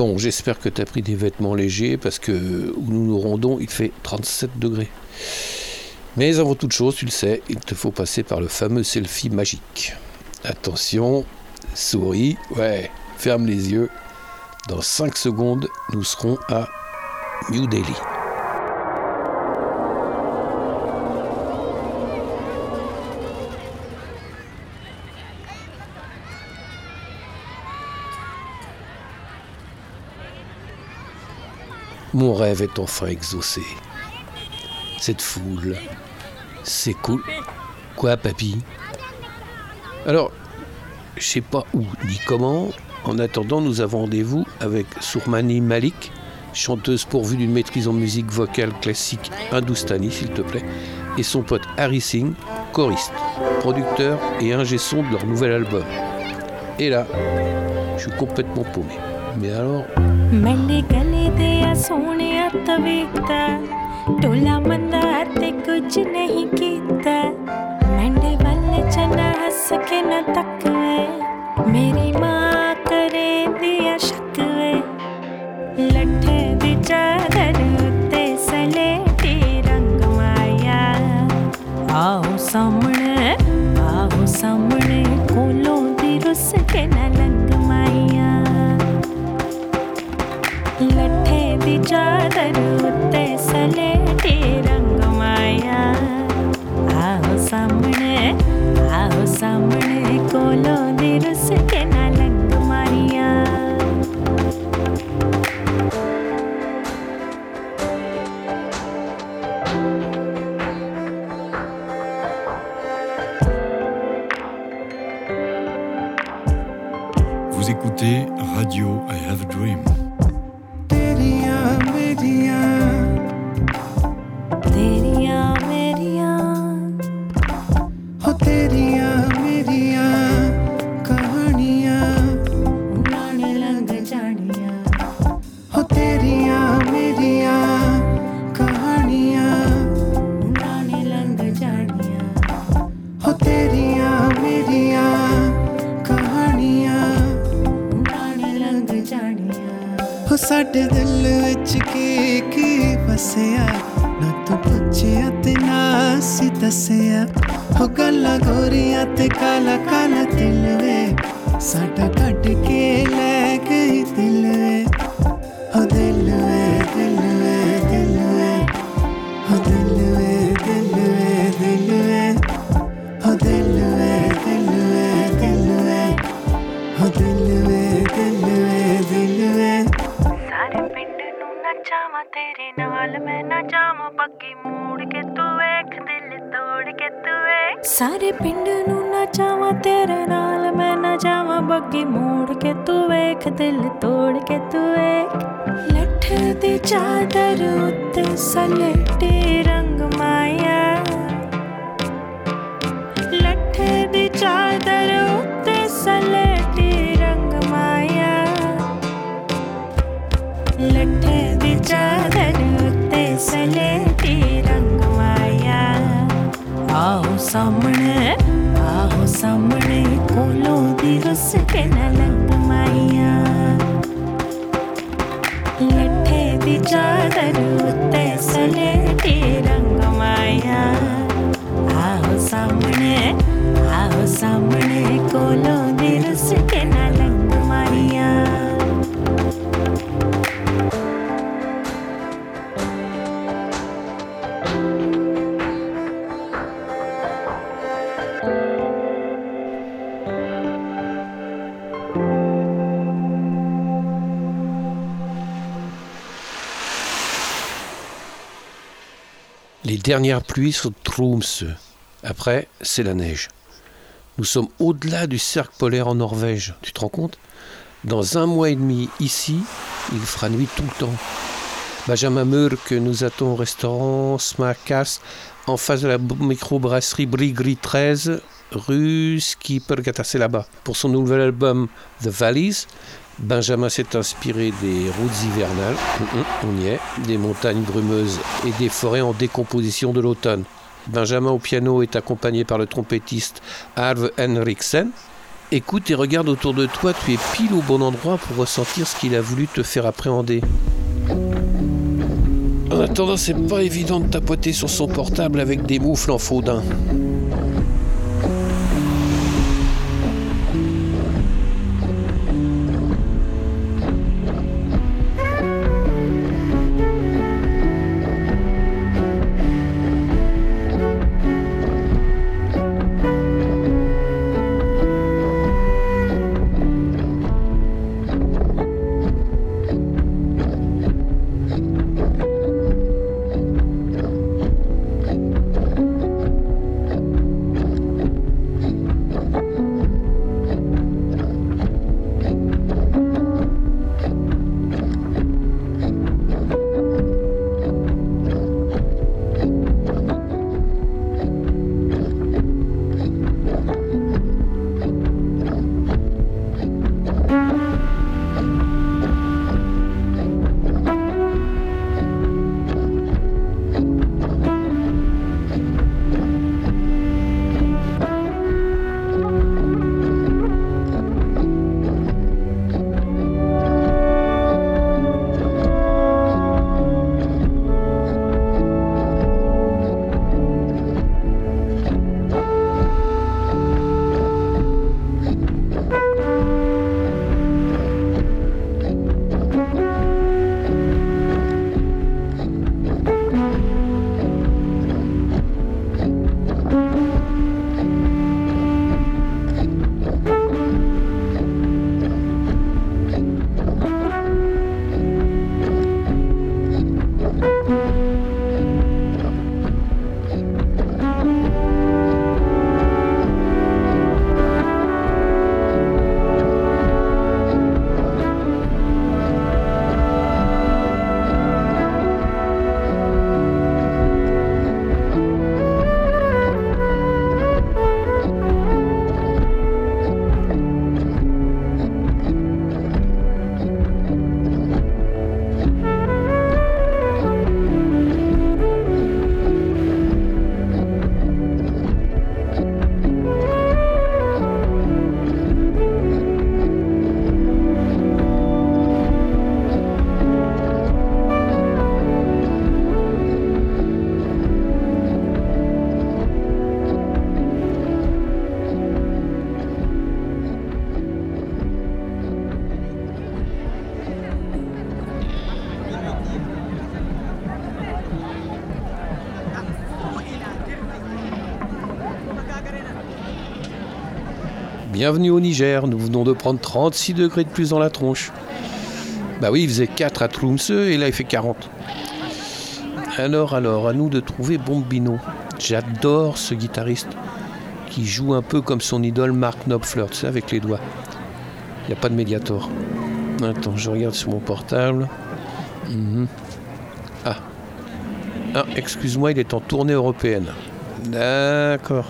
Bon, j'espère que tu as pris des vêtements légers parce que où nous nous rendons, il fait 37 degrés. Mais avant toute chose, tu le sais, il te faut passer par le fameux selfie magique. Attention, souris, ouais, ferme les yeux. Dans 5 secondes, nous serons à New Delhi. Mon rêve est enfin exaucé. Cette foule, c'est cool. Quoi, papy? Alors, je sais pas où ni comment. En attendant, nous avons rendez-vous avec Sourmani Malik, chanteuse pourvue d'une maîtrise en musique vocale classique hindoustanie, s'il te plaît, et son pote Harry Singh, choriste, producteur et ingé son de leur nouvel album. Et là, je suis complètement paumé. Mais alors. ਕਰਦੇ ਆ ਸੋਹਣਿਆ ਤਵੇਕਦਾ ਟੋਲਾ ਮੰਦਾ ਤੇ ਕੁਝ ਨਹੀਂ ਕੀਤਾ। ਮੰਡੇ ਵੱਲ ਚਨਾ ਹੱਸ ਕੇ ਨਾ ਤੱਕਵੇ। ਨਚਾਵਾਂ ਤੇਰੇ ਨਾਲ। ਮੈਂ ਨਾ ਜਾਵਾਂ ਬੱਗੀ ਮੂੜ ਕੇ ਤੂੰ ਵੇਖ, ਦਿਲ ਤੋੜ ਕੇ ਤੂੰ ਵੇਖ। ਸਾਰੇ ਪਿੰਡ ਨੂੰ ਨਚਾਵਾਂ ਤੇਰੇ ਨਾਲ। ਮੈਂ ਨਾ ਜਾਵਾਂ ਬੱਗੀ ਮੂੜ ਕੇ ਤੂੰ ਵੇਖ, ਦਿਲ ਤੋੜ ਕੇ ਤੂੰ ਵੇਖ। ਲੱਠ ਦੀ ਚਾਦਰ ਉੱਤੇ ਸਲੇਟੀ ਰੰਗ ਮਾਇਆ। ਲੱਠ ਦੀ ਚਾਦਰ ਉੱਤੇ ਸਲੇਟੀ जगन तैसले तिरंग माया आओ सामने आओ सामने कोलो के नलंग माया लट्ठे दी चादर तैसले माया आओ सामने आओ सामने कोलो dernières pluies sont Tromsø. Après, c'est la neige. Nous sommes au-delà du cercle polaire en Norvège. Tu te rends compte? Dans un mois et demi, ici, il fera nuit tout le temps. Benjamin que nous attend au restaurant Smakas en face de la microbrasserie Brigri 13 rue Skippergata, là-bas. Pour son nouvel album The Valleys, Benjamin s'est inspiré des routes hivernales, on y est, des montagnes brumeuses et des forêts en décomposition de l'automne. Benjamin au piano est accompagné par le trompettiste Arve Henriksen Écoute et regarde autour de toi, tu es pile au bon endroit pour ressentir ce qu'il a voulu te faire appréhender. En attendant, c'est pas évident de tapoter sur son portable avec des moufles en faux. Bienvenue au Niger, nous venons de prendre 36 degrés de plus dans la tronche. Bah oui, il faisait 4 à Tromsø et là il fait 40. Alors, alors, à nous de trouver Bombino. J'adore ce guitariste qui joue un peu comme son idole Mark Knopfler, tu avec les doigts. Il n'y a pas de médiator. Attends, je regarde sur mon portable. Mhm. Ah. Ah, excuse-moi, il est en tournée européenne. D'accord.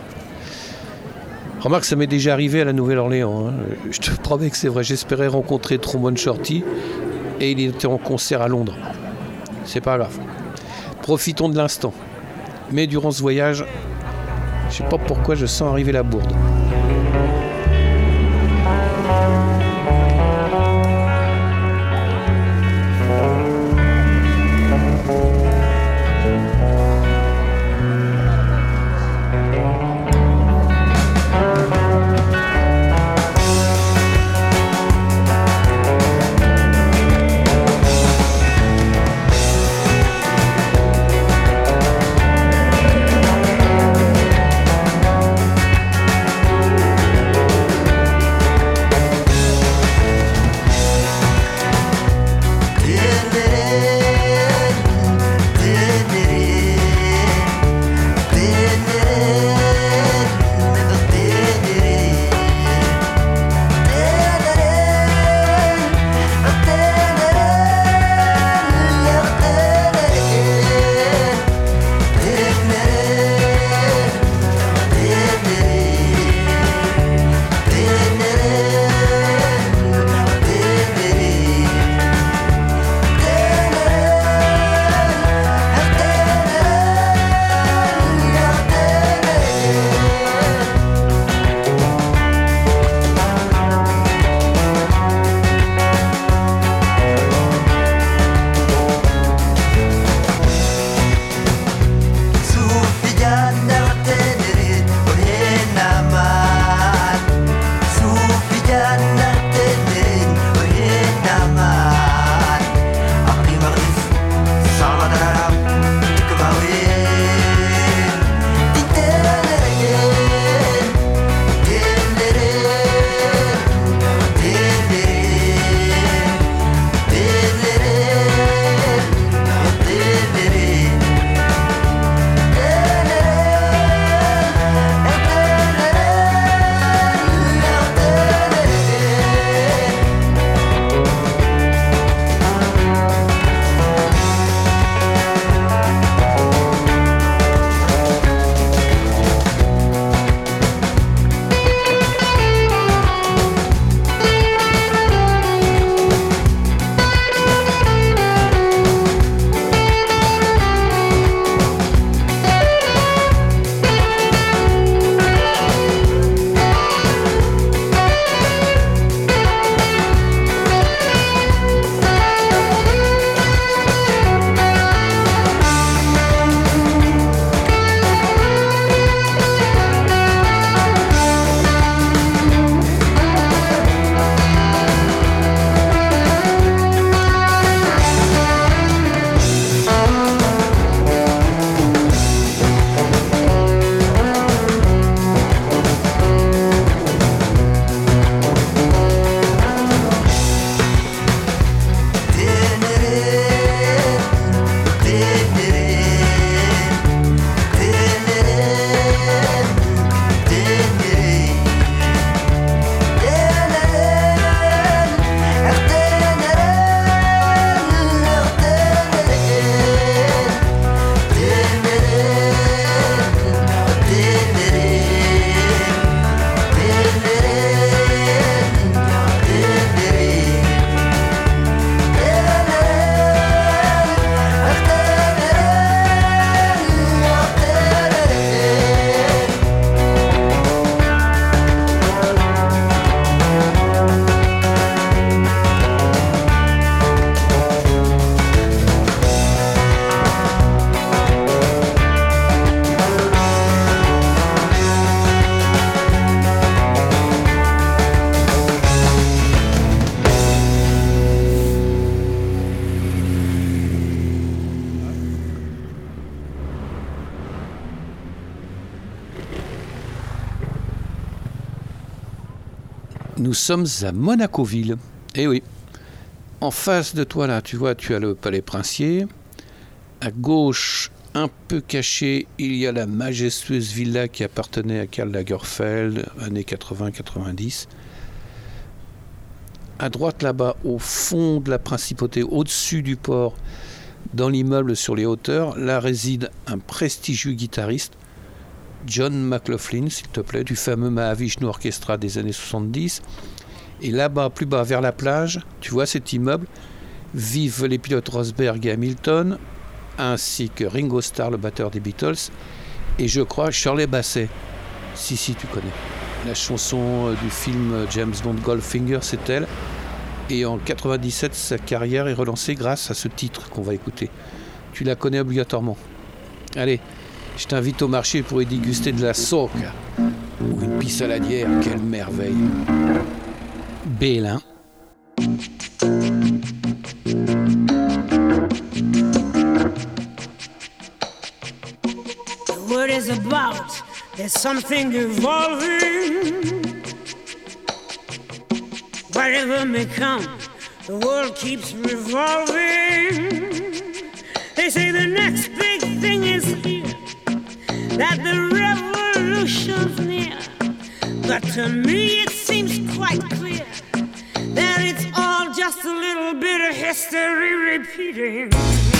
Remarque, ça m'est déjà arrivé à la Nouvelle-Orléans. Hein. Je te promets que c'est vrai. J'espérais rencontrer Trombone Shorty et il était en concert à Londres. C'est pas grave. Profitons de l'instant. Mais durant ce voyage, je sais pas pourquoi je sens arriver la bourde. Sommes à Monacoville. Eh oui. En face de toi, là, tu vois, tu as le palais princier. À gauche, un peu caché, il y a la majestueuse villa qui appartenait à Karl Lagerfeld, années 80-90. À droite là-bas, au fond de la principauté, au-dessus du port, dans l'immeuble sur les hauteurs, là réside un prestigieux guitariste, John McLaughlin, s'il te plaît, du fameux Mahavishnu Orchestra des années 70. Et là-bas, plus bas, vers la plage, tu vois cet immeuble, vivent les pilotes Rosberg et Hamilton, ainsi que Ringo Starr, le batteur des Beatles, et je crois Shirley Basset. Si, si, tu connais. La chanson euh, du film euh, James Bond Goldfinger, c'est elle. Et en 97, sa carrière est relancée grâce à ce titre qu'on va écouter. Tu la connais obligatoirement. Allez, je t'invite au marché pour y déguster de la soca ou une pisse saladière. Quelle merveille! Bélin. is about. There's something evolving. Whatever may come, the world keeps revolving. They say the next big thing is that the revolution's near. But to me, it seems quite clear that it's all just a little bit of history repeating.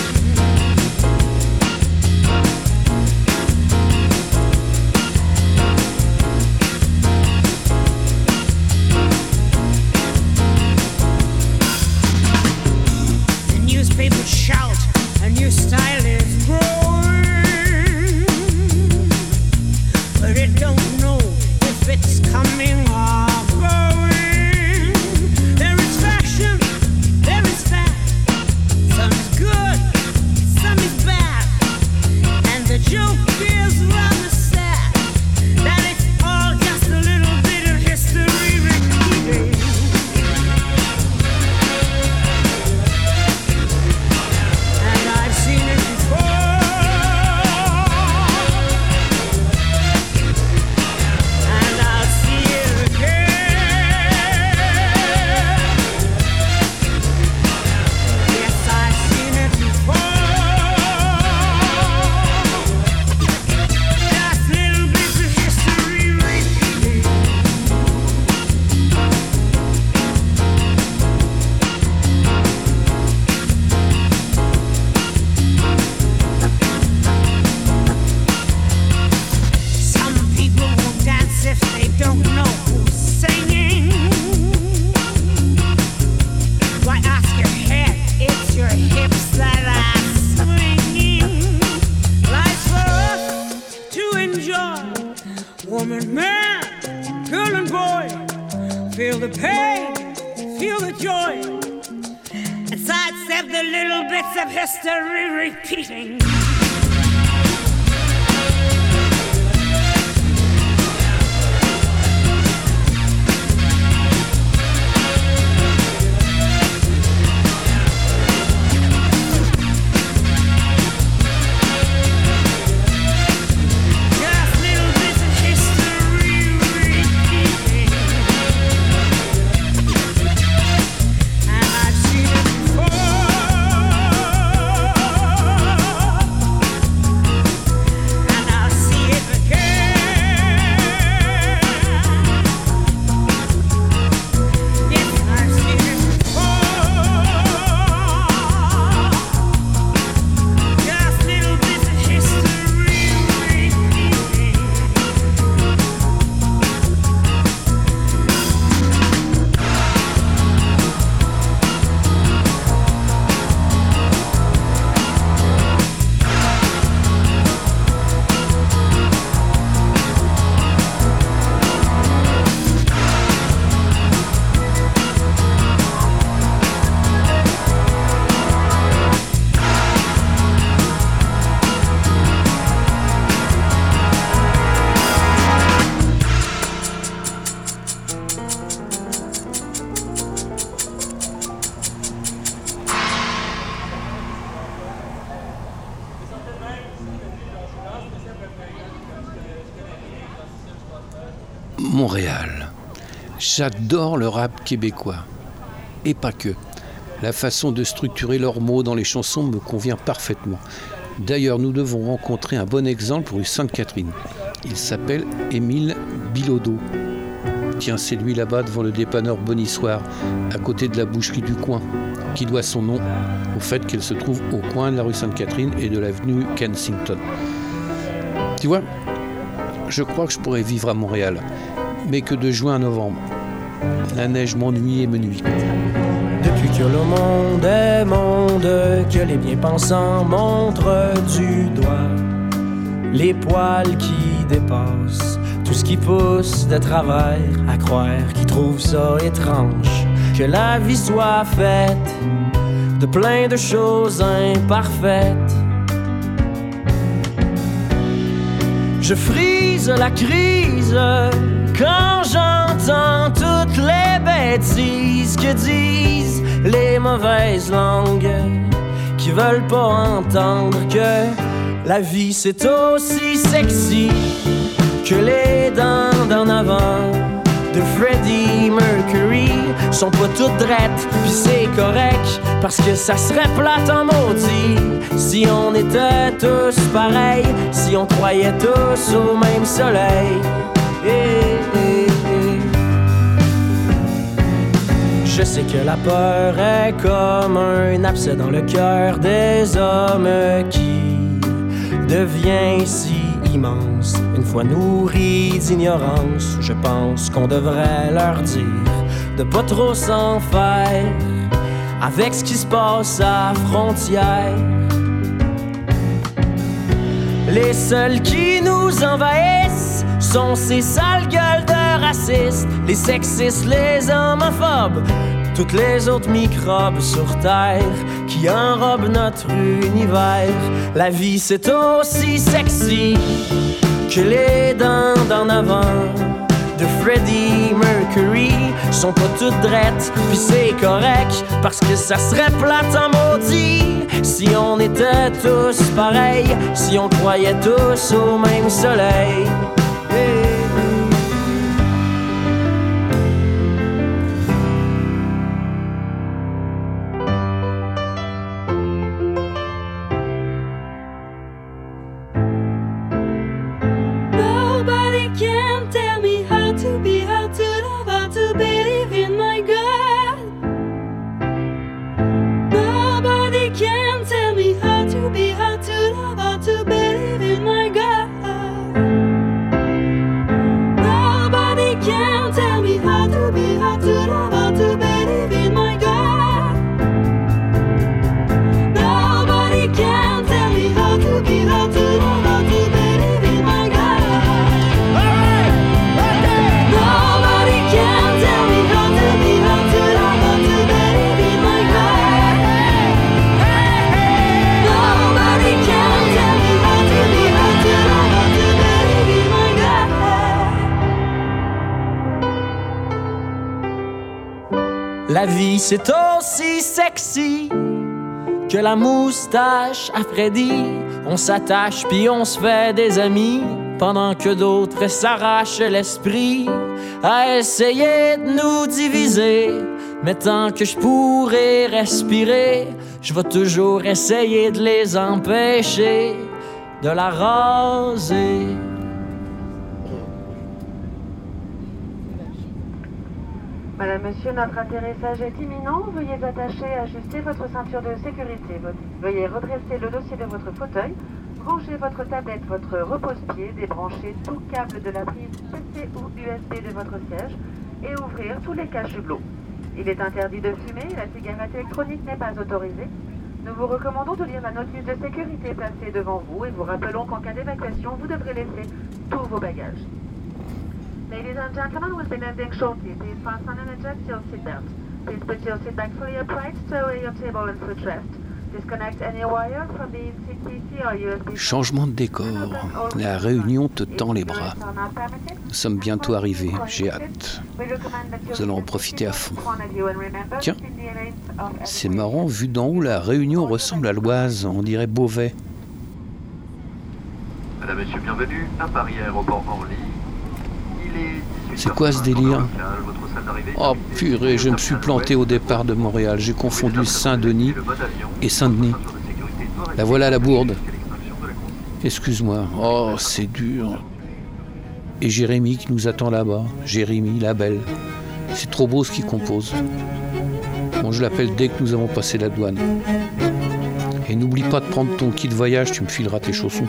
J'adore le rap québécois. Et pas que. La façon de structurer leurs mots dans les chansons me convient parfaitement. D'ailleurs, nous devons rencontrer un bon exemple rue Sainte-Catherine. Il s'appelle Émile Bilodeau. Tiens, c'est lui là-bas devant le dépanneur Bonissoir, à côté de la boucherie du coin, qui doit son nom au fait qu'elle se trouve au coin de la rue Sainte-Catherine et de l'avenue Kensington. Tu vois, je crois que je pourrais vivre à Montréal, mais que de juin à novembre. La neige m'ennuie et me nuit. Depuis que le monde est monde, que les bien-pensants montrent du doigt les poils qui dépassent, tout ce qui pousse de travers à croire qui trouve ça étrange, que la vie soit faite de plein de choses imparfaites. Je frise la crise quand j'entends toutes les bêtises que disent les mauvaises langues qui veulent pas entendre que la vie c'est aussi sexy que les dents d'en avant de Freddie Mercury sont pas toutes drettes, puis c'est correct parce que ça serait plate en maudit si on était tous pareils, si on croyait tous au même soleil. Je sais que la peur est comme un abcès dans le cœur des hommes qui devient si immense. Une fois nourri d'ignorance, je pense qu'on devrait leur dire de pas trop s'en faire avec ce qui se passe à frontière. Les seuls qui nous envahissent sont ces sales gueules de racistes, les sexistes, les homophobes, toutes les autres microbes sur Terre qui enrobent notre univers. La vie c'est aussi sexy que les dents d'en avant de Freddie Mercury sont pas toutes drettes, puis c'est correct parce que ça serait plate en maudit si on était tous pareils, si on croyait tous au même soleil. La vie c'est aussi sexy que la moustache à Freddy. On s'attache puis on se fait des amis pendant que d'autres s'arrachent l'esprit à essayer de nous diviser. Mais tant que je pourrai respirer, je vais toujours essayer de les empêcher de la raser. Madame, Monsieur, notre atterrissage est imminent. Veuillez attacher et ajuster votre ceinture de sécurité. Veuillez redresser le dossier de votre fauteuil, brancher votre tablette, votre repose-pied, débrancher tout câble de la prise PC ou USB de votre siège et ouvrir tous les caches hublots. Il est interdit de fumer, la cigarette électronique n'est pas autorisée. Nous vous recommandons de lire la notice de sécurité placée devant vous et vous rappelons qu'en cas d'évacuation, vous devrez laisser tous vos bagages. Ladies and gentlemen, we'll be landing shortly. Please fasten and adjust your seatbelt. Please put your seat back fully upright, stow away your table and footrest. Disconnect any wire from the seat PC or USB. Changement de décor. La réunion te tend les bras. Nous sommes bientôt arrivés. J'ai hâte. Nous allons en profiter à fond. Tiens, C'est marrant, vu d'en haut, la réunion ressemble à l'Oise. On dirait Beauvais. Madame, Monsieur, bienvenue à Paris Aéroport Orly. Il est 18 C'est quoi ce délire Oh purée, je me suis planté au départ de Montréal. J'ai confondu Saint-Denis et Saint-Denis. La voilà la bourde. Excuse-moi. Oh, c'est dur. Et Jérémy qui nous attend là-bas. Jérémy, la belle. C'est trop beau ce qu'il compose. Bon, je l'appelle dès que nous avons passé la douane. Et n'oublie pas de prendre ton kit de voyage, tu me fileras tes chaussons.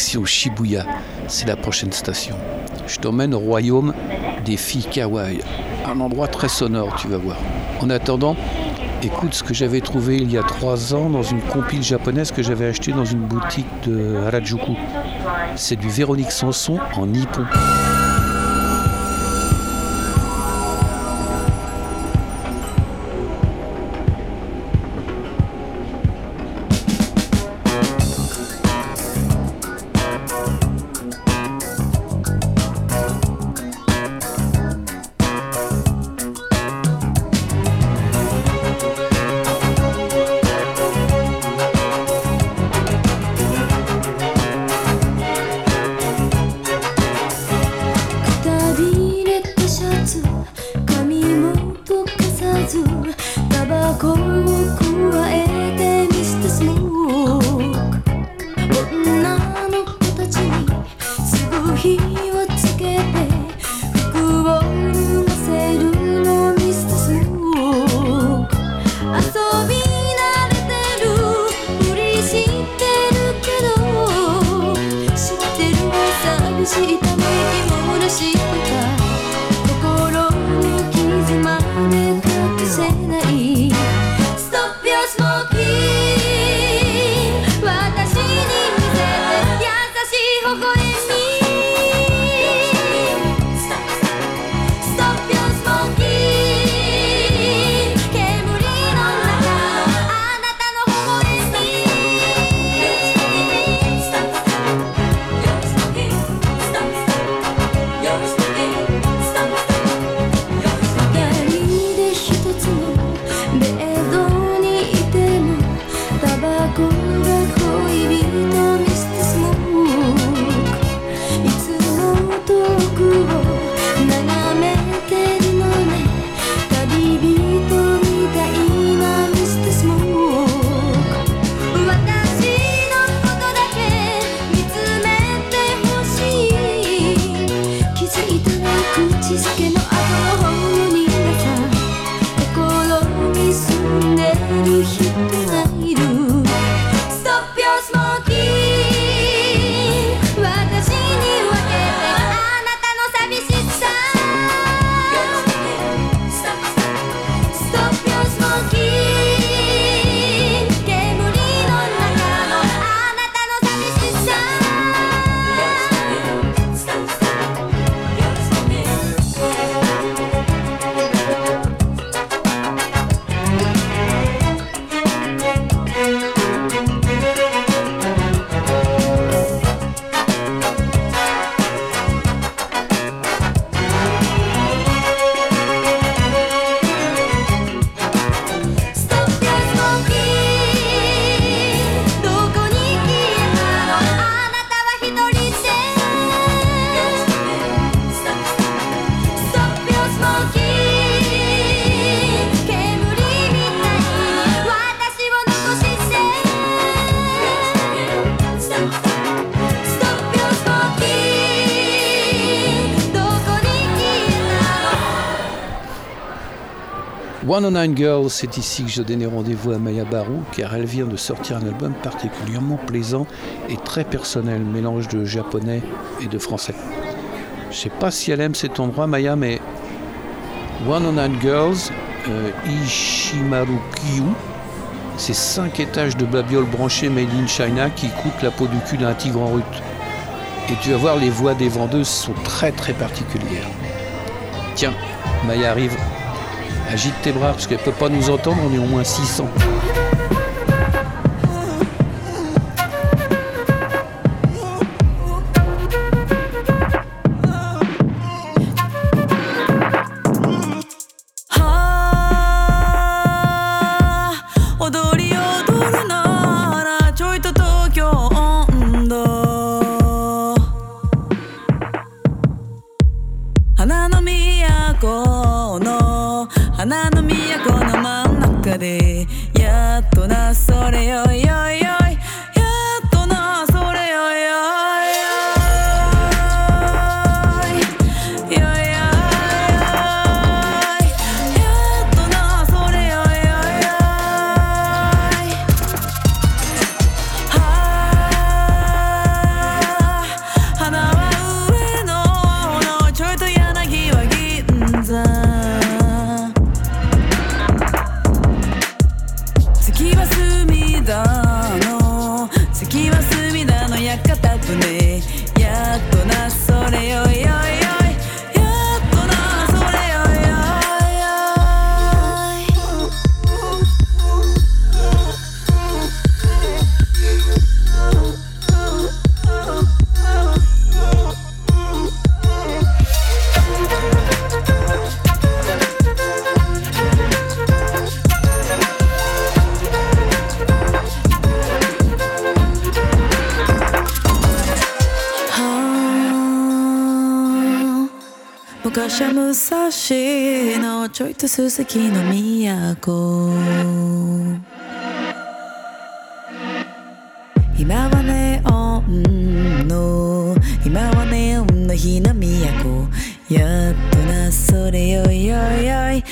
Shibuya, c'est la prochaine station. Je t'emmène au royaume des filles kawaii, un endroit très sonore, tu vas voir. En attendant, écoute ce que j'avais trouvé il y a trois ans dans une compile japonaise que j'avais achetée dans une boutique de Harajuku. C'est du Véronique Sanson en nippon. ずタバコを109 Girls, c'est ici que je donnais rendez-vous à Maya Barou, car elle vient de sortir un album particulièrement plaisant et très personnel, mélange de japonais et de français. Je sais pas si elle aime cet endroit, Maya, mais 109 Girls, euh, Ishimaru Kyu, c'est 5 étages de babioles branchées made in China qui coûtent la peau du cul d'un tigre en rut. Et tu vas voir, les voix des vendeuses sont très très particulières. Tiens, Maya arrive Agite tes bras parce qu'elle ne peut pas nous entendre, on est au moins 600. ちょいとすすきの都。今はネオンの今はネオンの日の都。やっとなそれよいよいよい。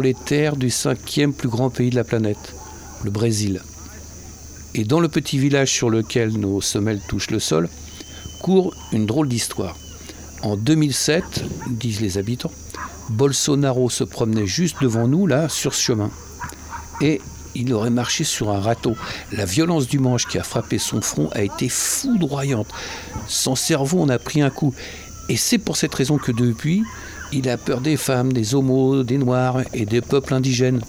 Les terres du cinquième plus grand pays de la planète, le Brésil. Et dans le petit village sur lequel nos semelles touchent le sol, court une drôle d'histoire. En 2007, disent les habitants, Bolsonaro se promenait juste devant nous, là, sur ce chemin. Et il aurait marché sur un râteau. La violence du manche qui a frappé son front a été foudroyante. Son cerveau en a pris un coup. Et c'est pour cette raison que depuis, il a peur des femmes, des homos, des noirs et des peuples indigènes.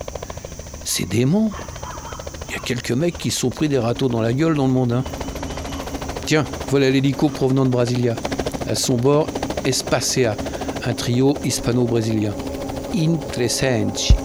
C'est dément. Il y a quelques mecs qui sont pris des râteaux dans la gueule dans le monde. Hein. Tiens, voilà l'hélico provenant de Brasilia. À son bord, Espacea, un trio hispano-brésilien. Interessante.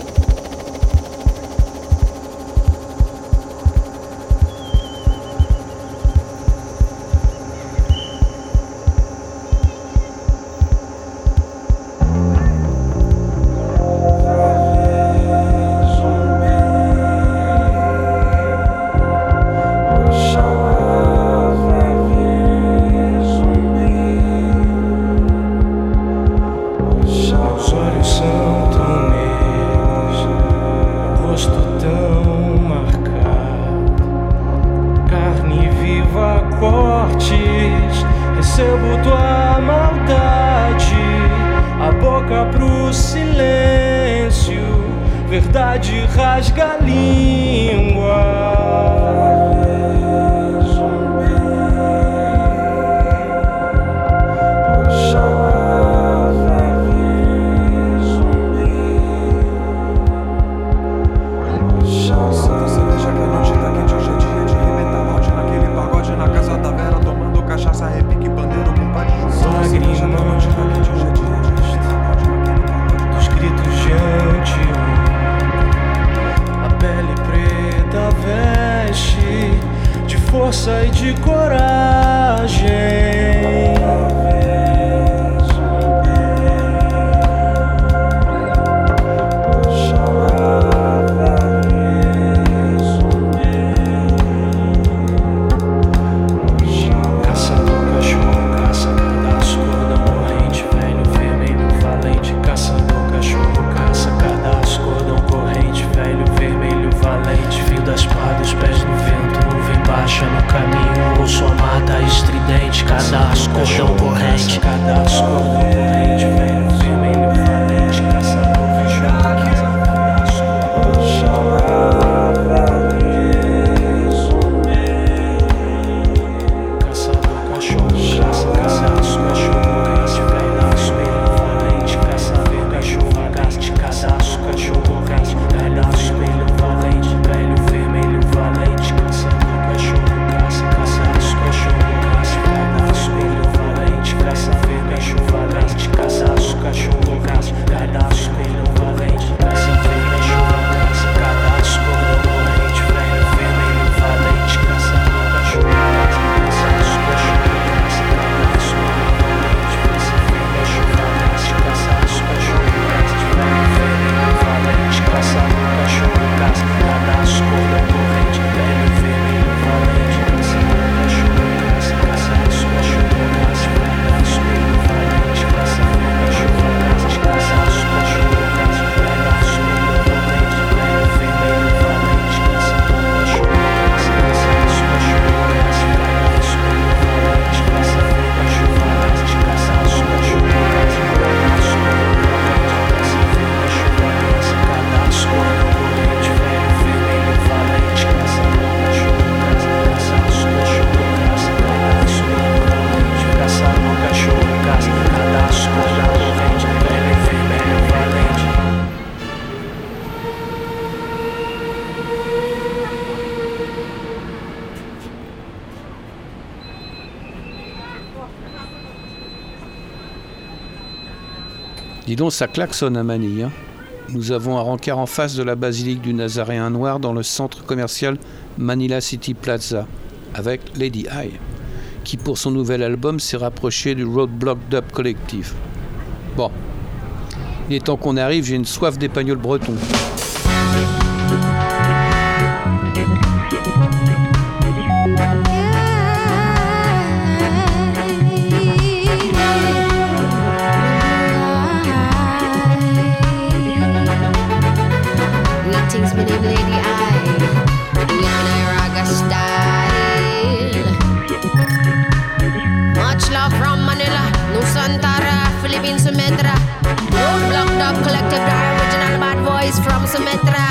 Ça klaxonne à Manille. hein. Nous avons un rencard en face de la basilique du Nazaréen Noir dans le centre commercial Manila City Plaza, avec Lady Eye, qui pour son nouvel album s'est rapproché du Roadblock Dub Collective. Bon, il est temps qu'on arrive, j'ai une soif d'épagnols bretons. Roadblock Dub Collective, the original bad voice from Sumatra.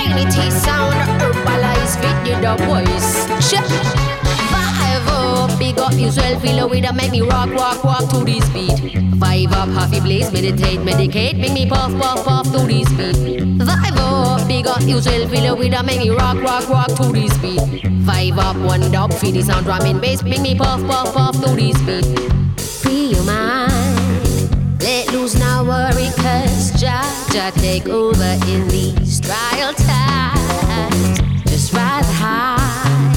Unity sound, herbalize fit the dub voice. Five up, big up yourself, feel with a make me rock, rock, walk to this beat. Five up, happy blaze, meditate, medicate, make me puff, puff, puff to this beat. Five up, big up yourself, feel with a make me rock, rock, rock to this beat. Five up, one dub, feel the sound, drum and bass, make me puff, puff, puff to this beat. Free your mind, let loose now worry, cause Jah, take over in these trial times. Just ride high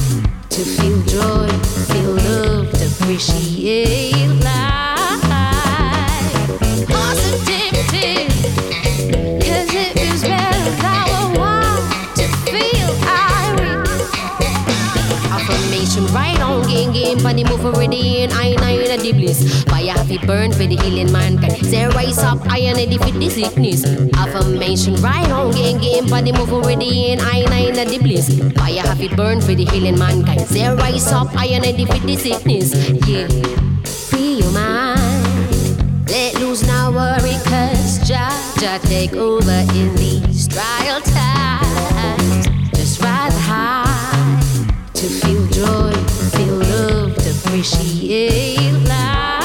to feel joy, feel love, to appreciate life. Positivity, cause it feels better I want to feel right game, for the move already in I nine at the bliss. Fire have it burn for the healing mankind. Say rise up, iron and defeat the sickness. Affirmation right on, game, game, for the move already in I nine at the bliss. Fire have it burn for the healing mankind. Say rise up, iron and defeat the sickness. Yeah, free your mind. Let loose now worry, cause Jah, Jah take over in these trial times. Just ride high to feel joy, she is alive.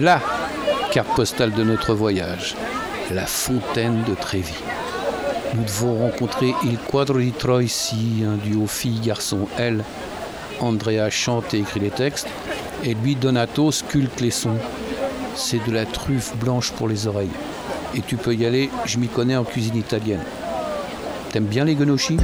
La carte postale de notre voyage, la fontaine de Trévis. Nous devons rencontrer Il Quadro di Troisi, un duo fille-garçon, elle. Andrea chante et écrit les textes, et lui, Donato, sculpte les sons. C'est de la truffe blanche pour les oreilles. Et tu peux y aller, je m'y connais en cuisine italienne. T'aimes bien les gnocchis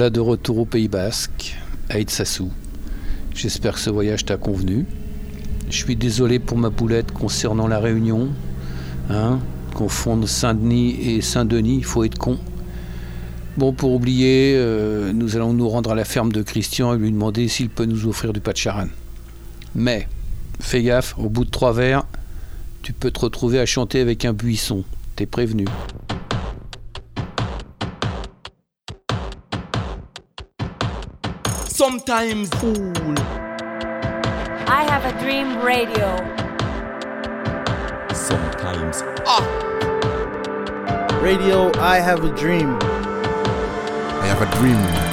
voilà de retour au Pays Basque, à Itsassou. J'espère que ce voyage t'a convenu. Je suis désolé pour ma boulette concernant la Réunion. Hein Confondre Saint-Denis et Saint-Denis, il faut être con. Bon, pour oublier, euh, nous allons nous rendre à la ferme de Christian et lui demander s'il peut nous offrir du patcharan. Mais, fais gaffe, au bout de trois verres, tu peux te retrouver à chanter avec un buisson. T'es prévenu. Sometimes fool. I have a dream radio. Sometimes ah. Radio I have a dream. I have a dream.